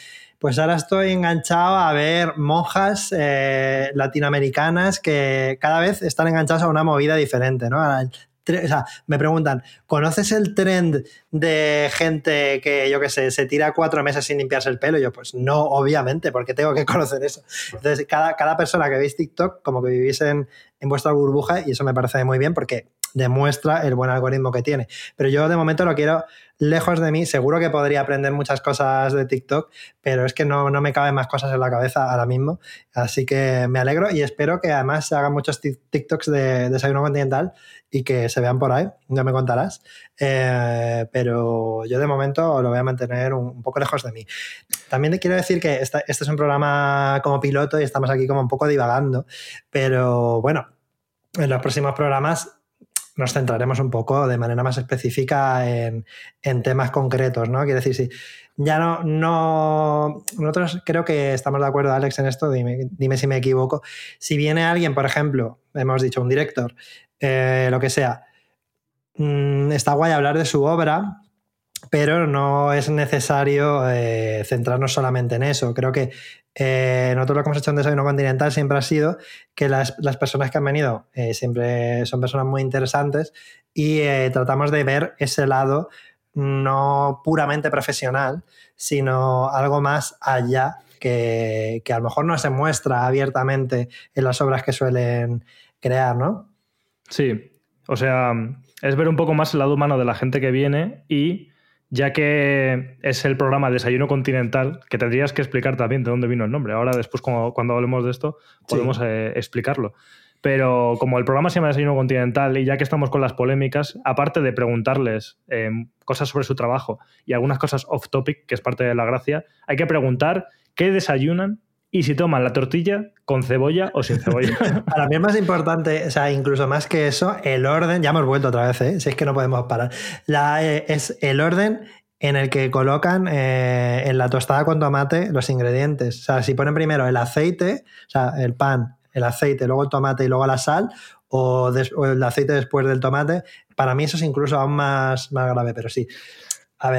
pues ahora estoy enganchado a ver monjas eh, latinoamericanas que cada vez están enganchadas a una movida diferente, ¿no? O sea, me preguntan, ¿conoces el trend de gente que, yo qué sé, se tira cuatro meses sin limpiarse el pelo? Y yo, pues no, obviamente, porque tengo que conocer eso. Entonces, cada, cada persona que veis TikTok, como que vivís en, en vuestra burbuja, y eso me parece muy bien, porque demuestra el buen algoritmo que tiene. Pero yo de momento lo quiero lejos de mí. Seguro que podría aprender muchas cosas de TikTok, pero es que no, no me caben más cosas en la cabeza ahora mismo. Así que me alegro y espero que además se hagan muchos TikToks de desayuno continental y que se vean por ahí, ya me contarás. Eh, pero yo de momento lo voy a mantener un, poco lejos de mí. También te quiero decir que este es un programa como piloto y estamos aquí como un poco divagando, pero bueno, en los próximos programas nos centraremos un poco de manera más específica en, temas concretos, ¿no? Quiere decir, si ya no, no. Nosotros creo que estamos de acuerdo, Alex, en esto, dime, dime si me equivoco. Si viene alguien, por ejemplo, hemos dicho un director, eh, lo que sea, mm, está guay hablar de su obra, pero no es necesario eh, centrarnos solamente en eso. Creo que eh, nosotros lo que hemos hecho en Desayuno Continental siempre ha sido que las, personas que han venido eh, siempre son personas muy interesantes y tratamos de ver ese lado no puramente profesional, sino algo más allá que, que, a lo mejor no se muestra abiertamente en las obras que suelen crear, ¿no? Sí, o sea, es ver un poco más el lado humano de la gente que viene y ya que es el programa Desayuno Continental, que tendrías que explicar también de dónde vino el nombre. Ahora, después, cuando, hablemos de esto, podemos eh, explicarlo. Pero como el programa se llama Desayuno Continental y ya que estamos con las polémicas, aparte de preguntarles eh, cosas sobre su trabajo y algunas cosas off topic, que es parte de la gracia, hay que preguntar qué desayunan y si toman la tortilla con cebolla o sin cebolla. Para mí es más importante, o sea, incluso más que eso, el orden, ya hemos vuelto otra vez, ¿eh? si es que no podemos parar, eh, es el orden en el que colocan eh, en la tostada con tomate los ingredientes. O sea, si ponen primero el aceite, o sea, el pan, el aceite, luego el tomate y luego la sal, o, el aceite después del tomate, para mí eso es incluso aún más, más grave, pero sí.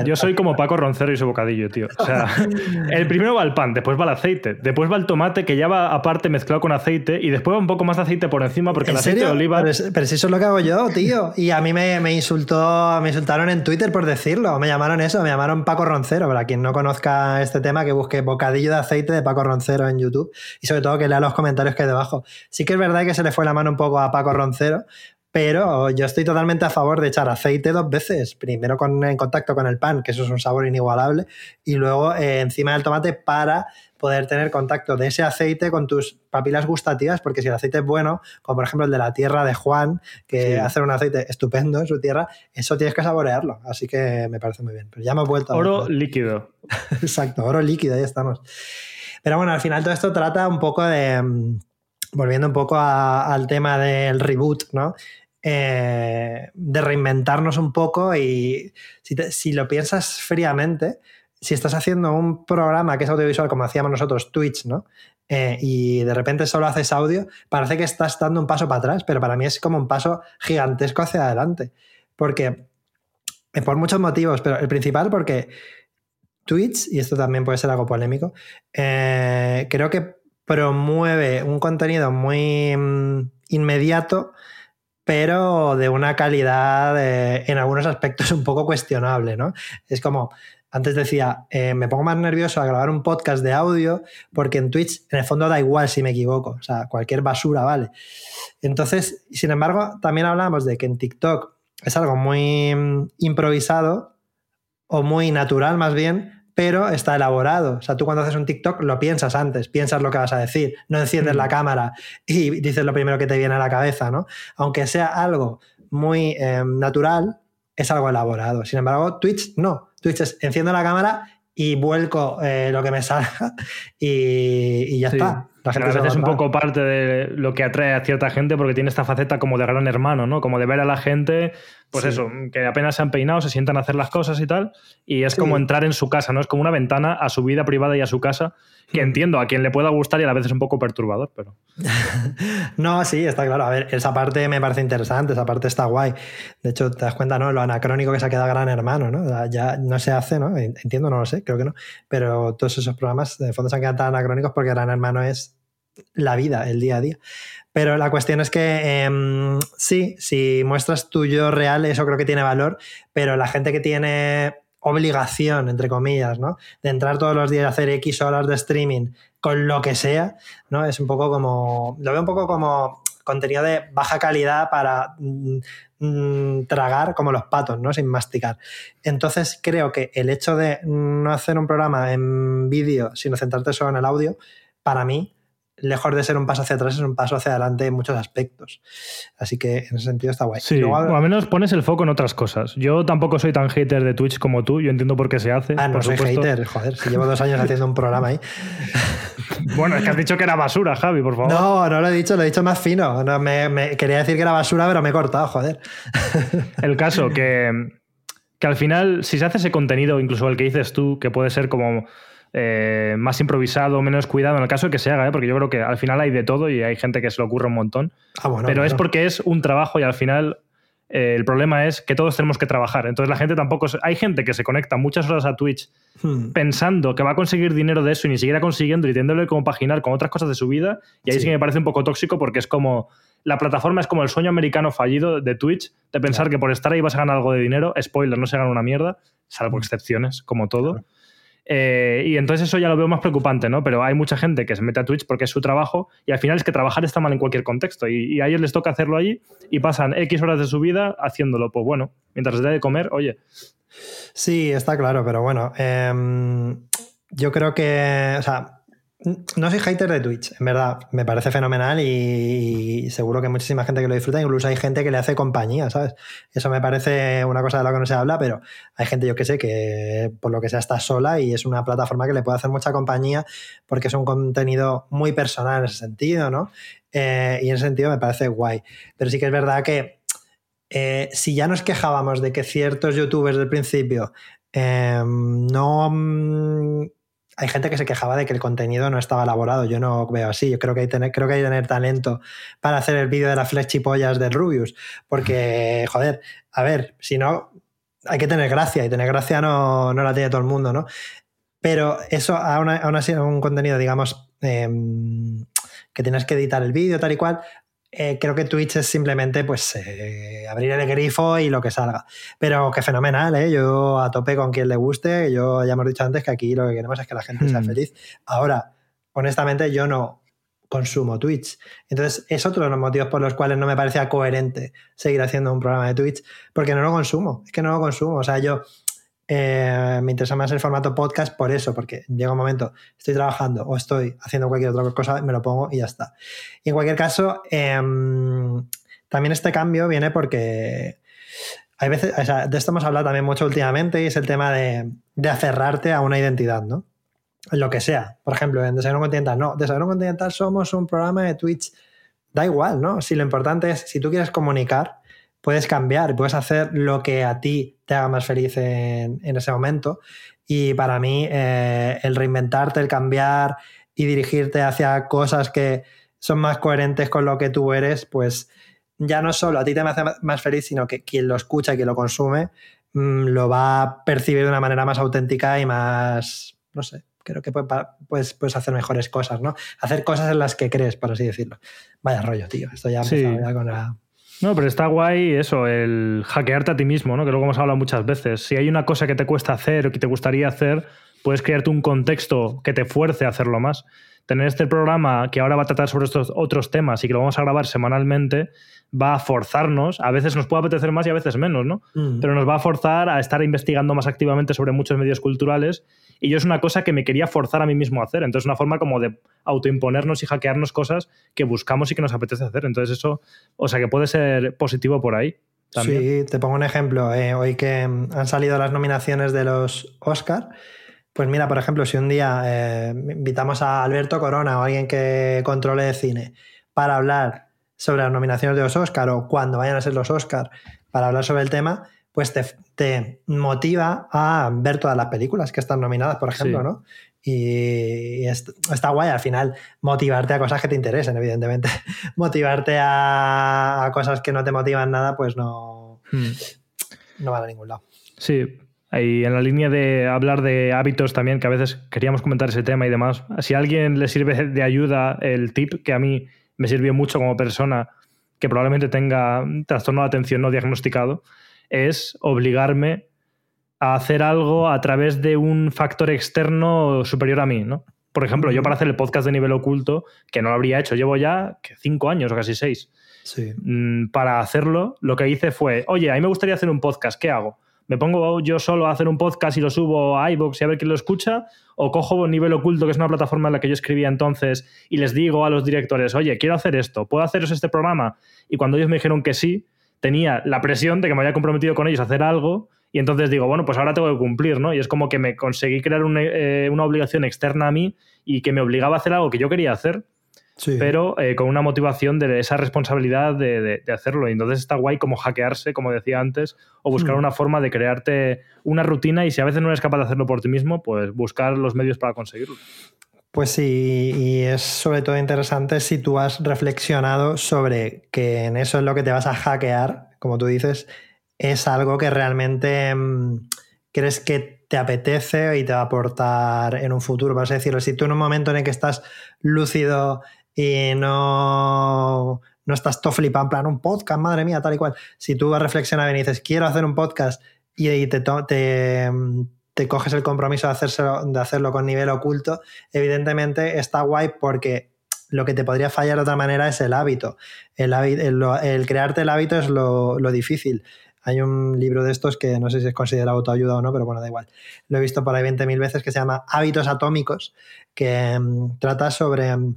Yo soy como Paco Roncero y su bocadillo, tío. O sea, el primero va el pan, después va el aceite, después va el tomate que ya va aparte mezclado con aceite y después va un poco más de aceite por encima porque el aceite de oliva. Pero, si eso es lo que hago yo, tío. Y a mí me, me, insultó, me insultaron en Twitter por decirlo. Me llamaron eso, me llamaron Paco Roncero. Para quien no conozca este tema, que busque bocadillo de aceite de Paco Roncero en YouTube y sobre todo que lea los comentarios que hay debajo. Sí que es verdad que se le fue la mano un poco a Paco Roncero, pero yo estoy totalmente a favor de echar aceite dos veces. Primero con, en contacto con el pan, que eso es un sabor inigualable, y luego eh, encima del tomate para poder tener contacto de ese aceite con tus papilas gustativas, porque si el aceite es bueno, como por ejemplo el de la tierra de Juan, que hace un aceite estupendo en su tierra, eso tienes que saborearlo. Así que me parece muy bien. Pero ya me he vuelto a Oro líquido. Exacto, oro líquido, ahí estamos. Pero bueno, al final todo esto trata un poco de. Mm, volviendo un poco al tema del reboot, ¿no? Eh, de reinventarnos un poco y si, lo piensas fríamente, si estás haciendo un programa que es audiovisual como hacíamos nosotros, Twitch, ¿no? Eh, y de repente solo haces audio, parece que estás dando un paso para atrás, pero para mí es como un paso gigantesco hacia adelante. Porque, eh, por muchos motivos, pero el principal porque Twitch, y esto también puede ser algo polémico, creo que promueve un contenido muy mm, inmediato, pero de una calidad eh, en algunos aspectos un poco cuestionable, ¿no? Es como, antes decía, eh, me pongo más nervioso a grabar un podcast de audio porque en Twitch en el fondo da igual si me equivoco, o sea, cualquier basura vale. Entonces, sin embargo, también hablamos de que en TikTok es algo muy mm, improvisado o muy natural más bien, pero está elaborado. O sea, tú cuando haces un TikTok lo piensas antes, piensas lo que vas a decir, no enciendes la mm. cámara y dices lo primero que te viene a la cabeza, ¿no? Aunque sea algo muy em, natural, es algo elaborado. Sin embargo, Twitch no. Twitch es enciendo la cámara y vuelco eh, lo que me salga y, ya está. La gente a veces es un poco parte de lo que atrae a cierta gente porque tiene esta faceta como de gran hermano, ¿no? Como de ver a la gente, pues eso, que apenas se han peinado, se sientan a hacer las cosas y tal, y es como entrar en su casa, ¿no? Es como una ventana a su vida privada y a su casa, que entiendo a quien le pueda gustar y a la vez es un poco perturbador, pero... no, sí, está claro. A ver, esa parte me parece interesante, esa parte está guay. De hecho, te das cuenta, ¿no? Lo anacrónico que se ha quedado gran hermano, ¿no? Ya no se hace, ¿no? Entiendo, no lo sé, creo que no. Pero todos esos programas, de fondo, se han quedado tan anacrónicos porque gran hermano es la vida, el día a día. Pero la cuestión es que em, sí, si muestras tu yo real, eso creo que tiene valor, pero la gente que tiene obligación, entre comillas, ¿no? De entrar todos los días a hacer X horas de streaming con lo que sea, ¿no? Es un poco como, lo veo un poco como contenido de baja calidad para mm, mm, tragar como los patos, ¿no? Sin masticar. Entonces creo que el hecho de no hacer un programa en vídeo, sino centrarte solo en el audio, para mí lejos de ser un paso hacia atrás, es un paso hacia adelante en muchos aspectos. Así que en ese sentido está guay. Sí, o al menos pones el foco en otras cosas. Yo tampoco soy tan hater de Twitch como tú, yo entiendo por qué se hace. Ah, no soy hater, joder, si llevo dos años haciendo un programa ahí. bueno, es que has dicho que era basura, Javi, por favor. No, no lo he dicho, lo he dicho más fino. me, quería decir que era basura, pero me he cortado, joder. el caso que, que al final, si se hace ese contenido, incluso el que dices tú, que puede ser como eh, más improvisado, menos cuidado, en el caso de que se haga, ¿eh? porque yo creo que al final hay de todo y hay gente que se le ocurre un montón. Ah, pero es porque es un trabajo y al final eh, el problema es que todos tenemos que trabajar. Entonces la gente tampoco... Hay gente que se conecta muchas horas a Twitch hmm. pensando que va a conseguir dinero de eso y ni siquiera consiguiendo y teniéndole como paginar con otras cosas de su vida. Y ahí sí, que me parece un poco tóxico porque es como... La plataforma es como el sueño americano fallido de Twitch, de pensar que por estar ahí vas a ganar algo de dinero. Spoiler, no se gana una mierda, salvo hmm. excepciones, como todo. Eh, y entonces eso ya lo veo más preocupante, ¿no? Pero hay mucha gente que se mete a Twitch porque es su trabajo y al final es que trabajar está mal en cualquier contexto y, a ellos les toca hacerlo allí y pasan X horas de su vida haciéndolo. Pues bueno, mientras les dé de comer, oye. Sí, está claro, pero bueno, em, yo creo que, o sea, no soy hater de Twitch, en verdad. Me parece fenomenal y seguro que muchísima gente que lo disfruta. Incluso hay gente que le hace compañía, ¿sabes? Eso me parece una cosa de la que no se habla, pero hay gente, yo que sé, que por lo que sea está sola y es una plataforma que le puede hacer mucha compañía porque es un contenido muy personal en ese sentido, ¿no? Eh, y en ese sentido me parece guay. Pero sí que es verdad que eh, si ya nos quejábamos de que ciertos youtubers del principio eh, no mm, hay gente que se quejaba de que el contenido no estaba elaborado. Yo no veo así. Yo creo que hay, tener, creo que hay tener talento para hacer el vídeo de las flechipollas del Rubius. Porque, joder, a ver, si no, hay que tener gracia y tener gracia no, no la tiene todo el mundo, ¿no? Pero eso, aún, así, un contenido, digamos, em, que tienes que editar el vídeo, tal y cual, eh, creo que Twitch es simplemente pues eh, abrir el grifo y lo que salga. Pero que fenomenal, ¿eh? Yo a tope con quien le guste. Yo ya hemos dicho antes que aquí lo que queremos es que la gente sea hmm. feliz. Ahora, honestamente, yo no consumo Twitch. Entonces, es otro de los motivos por los cuales no me parecía coherente seguir haciendo un programa de Twitch, porque no lo consumo. Es que no lo consumo. O sea, yo eh, me interesa más el formato podcast por eso, porque llega un momento, estoy trabajando o estoy haciendo cualquier otra cosa, me lo pongo y ya está. Y en cualquier caso, em, también este cambio viene porque hay veces, de esto hemos hablado también mucho últimamente y es el tema de, de aferrarte a una identidad, ¿no? Lo que sea. Por ejemplo, en Desayuno Continental, no, Desayuno Continental somos un programa de Twitch. Da igual, ¿no? Si lo importante es, si tú quieres comunicar, puedes cambiar, puedes hacer lo que a ti te haga más feliz en, ese momento. Y para mí, eh, el reinventarte, el cambiar y dirigirte hacia cosas que son más coherentes con lo que tú eres, pues ya no solo a ti te hace más feliz, sino que quien lo escucha y quien lo consume mm, lo va a percibir de una manera más auténtica y más, no sé, creo que puedes, puedes hacer mejores cosas, ¿no? Hacer cosas en las que crees, por así decirlo. Vaya rollo, tío. Esto ya sí. con la... No, pero está guay eso, el hackearte a ti mismo, ¿no? Que luego hemos hablado muchas veces. Si hay una cosa que te cuesta hacer o que te gustaría hacer, puedes crearte un contexto que te fuerce a hacerlo más tener este programa que ahora va a tratar sobre estos otros temas y que lo vamos a grabar semanalmente, va a forzarnos, a veces nos puede apetecer más y a veces menos, ¿no? Mm. Pero nos va a forzar a estar investigando más activamente sobre muchos medios culturales y yo es una cosa que me quería forzar a mí mismo a hacer. Entonces, una forma como de autoimponernos y hackearnos cosas que buscamos y que nos apetece hacer. Entonces, eso, o sea, que puede ser positivo por ahí. También. Sí, te pongo un ejemplo. Eh, hoy que han salido las nominaciones de los Oscar, pues mira, por ejemplo, si un día eh, invitamos a Alberto Corona o alguien que controle de cine para hablar sobre las nominaciones de los Oscar o cuando vayan a ser los Oscar para hablar sobre el tema, pues te, motiva a ver todas las películas que están nominadas, por ejemplo, ¿no? Y está guay al final motivarte a cosas que te interesen, evidentemente. motivarte a, cosas que no te motivan nada, pues no, hmm. no va a ningún lado. Sí, y en la línea de hablar de hábitos también, que a veces queríamos comentar ese tema y demás, si a alguien le sirve de ayuda el tip que a mí me sirvió mucho como persona que probablemente tenga trastorno de atención no diagnosticado, es obligarme a hacer algo a través de un factor externo superior a mí, ¿no? Por ejemplo, yo para hacer el podcast de nivel oculto, que no lo habría hecho, llevo ya cinco años o casi seis. Sí. Mm, para hacerlo, lo que hice fue, oye, a mí me gustaría hacer un podcast, ¿qué hago? Me pongo yo solo a hacer un podcast y lo subo a iVoox y a ver quién lo escucha, o cojo Nivel Oculto, que es una plataforma en la que yo escribía entonces, y les digo a los directores, oye, quiero hacer esto, ¿puedo haceros este programa? Y cuando ellos me dijeron que sí, tenía la presión de que me había comprometido con ellos a hacer algo, y entonces digo, bueno, pues ahora tengo que cumplir, ¿no? Y es como que me conseguí crear una, eh, una obligación externa a mí y que me obligaba a hacer algo que yo quería hacer, pero eh, con una motivación de esa responsabilidad de, hacerlo. Y entonces está guay como hackearse, como decía antes, o buscar hmm. una forma de crearte una rutina y si a veces no eres capaz de hacerlo por ti mismo, pues buscar los medios para conseguirlo. Pues sí, y es sobre todo interesante si tú has reflexionado sobre que en eso es lo que te vas a hackear, como tú dices, es algo que realmente mm, crees que te apetece y te va a aportar en un futuro, vas a decirlo. Si tú en un momento en el que estás lúcido y no, no estás todo flipado en plan un podcast, madre mía, tal y cual. Si tú vas a reflexionar y dices, quiero hacer un podcast y te, te, coges el compromiso de, de hacerlo con nivel oculto, evidentemente está guay porque lo que te podría fallar de otra manera es el hábito. El, el, crearte el hábito es lo, lo, difícil. Hay un libro de estos que no sé si es considerado autoayuda o no, pero bueno, da igual. Lo he visto por ahí 20.000 veces que se llama Hábitos Atómicos, que mm, trata sobre mm,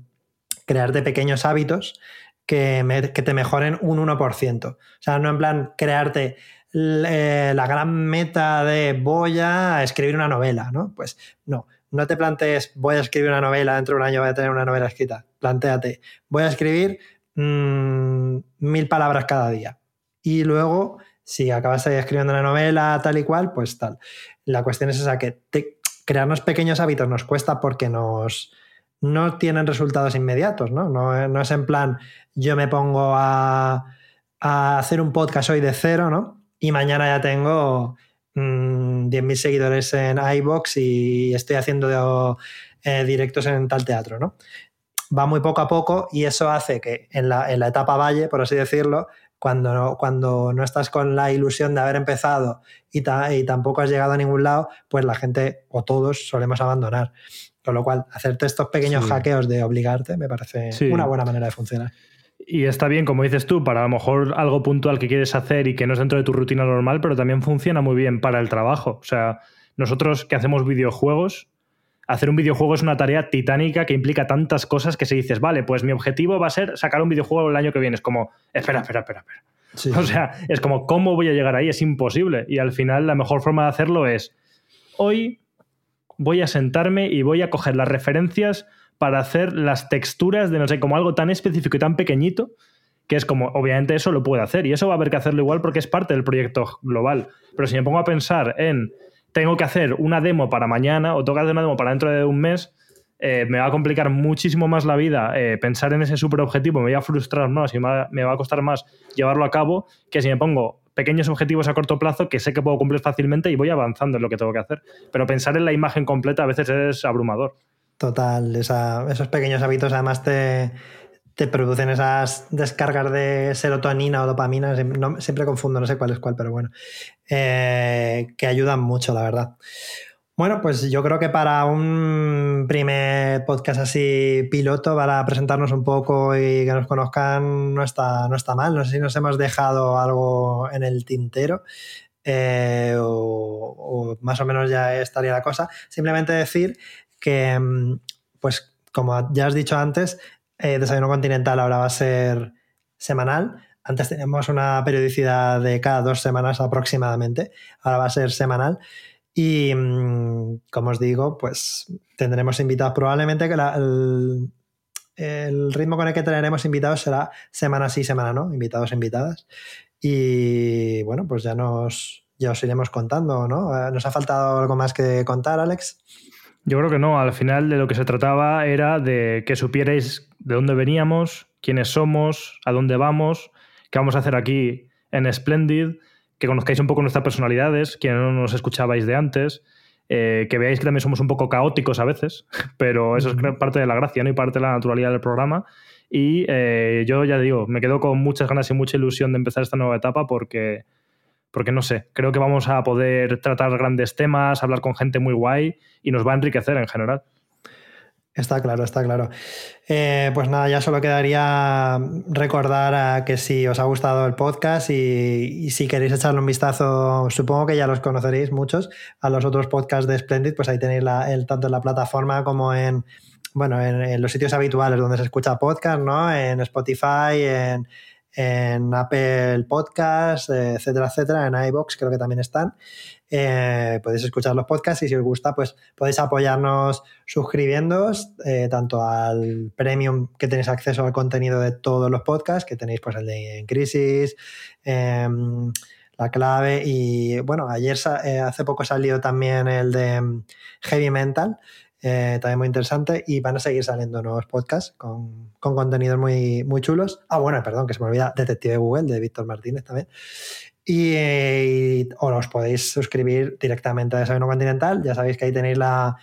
crearte pequeños hábitos que, te mejoren un 1%. O sea, no en plan crearte eh, la gran meta de voy a escribir una novela, ¿no? Pues no, no te plantees voy a escribir una novela, dentro de un año voy a tener una novela escrita. Plantéate, voy a escribir mm, mil palabras cada día. Y luego, si acabas escribiendo una novela tal y cual, pues tal. La cuestión es esa, que crearnos pequeños hábitos nos cuesta porque nos, no tienen resultados inmediatos, ¿no? No, es en plan, yo me pongo a, hacer un podcast hoy de cero, ¿no? Y mañana ya tengo 10.000 mm, seguidores en iBox y estoy haciendo eh, directos en tal teatro, ¿no? Va muy poco a poco y eso hace que en la, etapa valle, por así decirlo, cuando no, cuando no estás con la ilusión de haber empezado y tampoco has llegado a ningún lado, pues la gente o todos solemos abandonar. Con lo cual, hacerte estos pequeños hackeos de obligarte me parece una buena manera de funcionar. Y está bien, como dices tú, para a lo mejor algo puntual que quieres hacer y que no es dentro de tu rutina normal, pero también funciona muy bien para el trabajo. O sea, nosotros que hacemos videojuegos, hacer un videojuego es una tarea titánica que implica tantas cosas que se dices, vale, pues mi objetivo va a ser sacar un videojuego el año que viene. Es como, espera, espera, espera, espera. O sea, es como, ¿cómo voy a llegar ahí? Es imposible. Y al final la mejor forma de hacerlo es, hoy voy a sentarme y voy a coger las referencias para hacer las texturas de, no sé, como algo tan específico y tan pequeñito, que es como, obviamente eso lo puedo hacer y eso va a haber que hacerlo igual porque es parte del proyecto global. Pero si me pongo a pensar en, tengo que hacer una demo para mañana o tengo que hacer una demo para dentro de un mes, eh, me va a complicar muchísimo más la vida eh, pensar en ese super objetivo, me voy a frustrar más y me va a costar más llevarlo a cabo que si me pongo pequeños objetivos a corto plazo que sé que puedo cumplir fácilmente y voy avanzando en lo que tengo que hacer. Pero pensar en la imagen completa a veces es abrumador. Total, esos pequeños hábitos además te, te producen esas descargas de serotonina o dopamina, siempre confundo, no sé cuál es cuál, pero bueno, eh, que ayudan mucho, la verdad. Bueno, pues yo creo que para un primer podcast así piloto, para presentarnos un poco y que nos conozcan, no está, no está mal. No sé si nos hemos dejado algo en el tintero. Eh, o, más o menos ya estaría la cosa. Simplemente decir que, mm, pues como ya has dicho antes, eh, Desayuno Continental ahora va a ser semanal. Antes teníamos una periodicidad de cada dos semanas aproximadamente. Ahora va a ser semanal. Y mm, como os digo, pues tendremos invitados. Probablemente que el, ritmo con el que traeremos invitados será semana sí, semana no, invitados invitadas. Y bueno, pues ya nos ya os iremos contando, ¿no? Eh, ¿Nos ha faltado algo más que contar, Alex? Yo creo que no. Al final de lo que se trataba era de que supierais de dónde veníamos, quiénes somos, a dónde vamos, qué vamos a hacer aquí en Splendid que conozcáis un poco nuestras personalidades, que no nos escuchabais de antes, eh, que veáis que también somos un poco caóticos a veces, pero eso es parte de la gracia ¿no? y parte de la naturalidad del programa. Y eh, yo ya digo, me quedo con muchas ganas y mucha ilusión de empezar esta nueva etapa porque, porque no sé, creo que vamos a poder tratar grandes temas, hablar con gente muy guay y nos va a enriquecer en general. Está claro, está claro. Eh, pues nada, ya solo quedaría recordar que si os ha gustado el podcast y, si queréis echarle un vistazo, supongo que ya los conoceréis muchos, a los otros podcasts de Splendid, pues ahí tenéis el, tanto en la plataforma como en, bueno, en, los sitios habituales donde se escucha podcast, ¿no? En Spotify, en, en Apple Podcasts, etcétera, etcétera, en iBox creo que también están. Eh, podéis escuchar los podcasts y si os gusta, pues podéis apoyarnos suscribiéndoos eh, tanto al premium que tenéis acceso al contenido de todos los podcasts, que tenéis pues el de En Crisis, em, La Clave y bueno, ayer eh, hace poco salió también el de em, Heavy Mental, también muy interesante y van a seguir saliendo nuevos podcasts con, con contenidos muy, muy chulos. Ah, bueno, perdón, que se me olvida Detective Google de Víctor Martínez también. Y, os podéis suscribir directamente a Desayuno Continental. Ya sabéis que ahí tenéis la,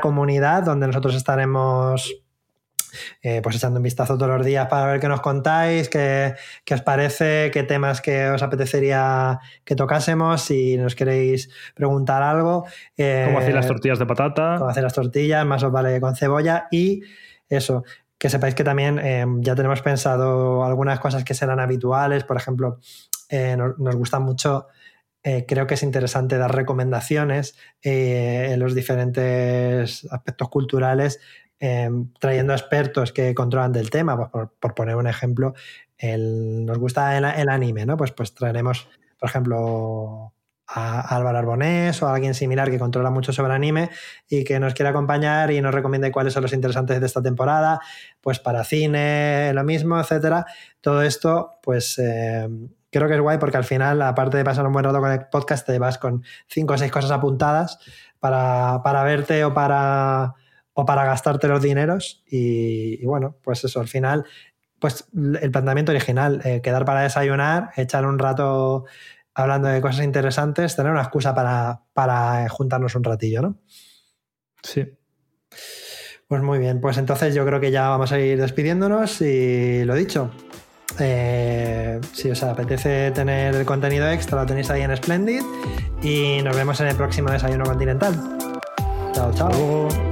comunidad donde nosotros estaremos eh, pues echando un vistazo todos los días para ver qué nos contáis, qué, os parece, qué temas que os apetecería que tocásemos, si nos queréis preguntar algo. Eh, cómo hacer las tortillas de patata. Cómo hacer las tortillas, más os vale con cebolla y eso, que sepáis que también eh, ya tenemos pensado algunas cosas que serán habituales, por ejemplo, eh, nos, gusta mucho, eh, creo que es interesante dar recomendaciones eh, en los diferentes aspectos culturales, trayendo expertos que controlan del tema. Pues por, poner un ejemplo, nos gusta el, anime, ¿no? Pues, pues traeremos, por ejemplo, a Álvaro Arbonés o a alguien similar que controla mucho sobre anime y que nos quiera acompañar y nos recomiende cuáles son los interesantes de esta temporada, pues para cine, lo mismo, etcétera. Todo esto, pues creo que es guay porque al final, aparte de pasar un buen rato con el podcast, te vas con cinco o seis cosas apuntadas para, verte o para, o para gastarte los dineros. Y, bueno, pues eso, al final, pues el planteamiento original, eh, quedar para desayunar, echar un rato hablando de cosas interesantes, tener una excusa para, para juntarnos un ratillo, ¿no? Sí. Pues muy bien, pues entonces yo creo que ya vamos a ir despidiéndonos y lo dicho, eh, si os apetece tener el contenido extra, lo tenéis ahí en Splendid. Y nos vemos en el próximo Desayuno Continental. Chao, chao.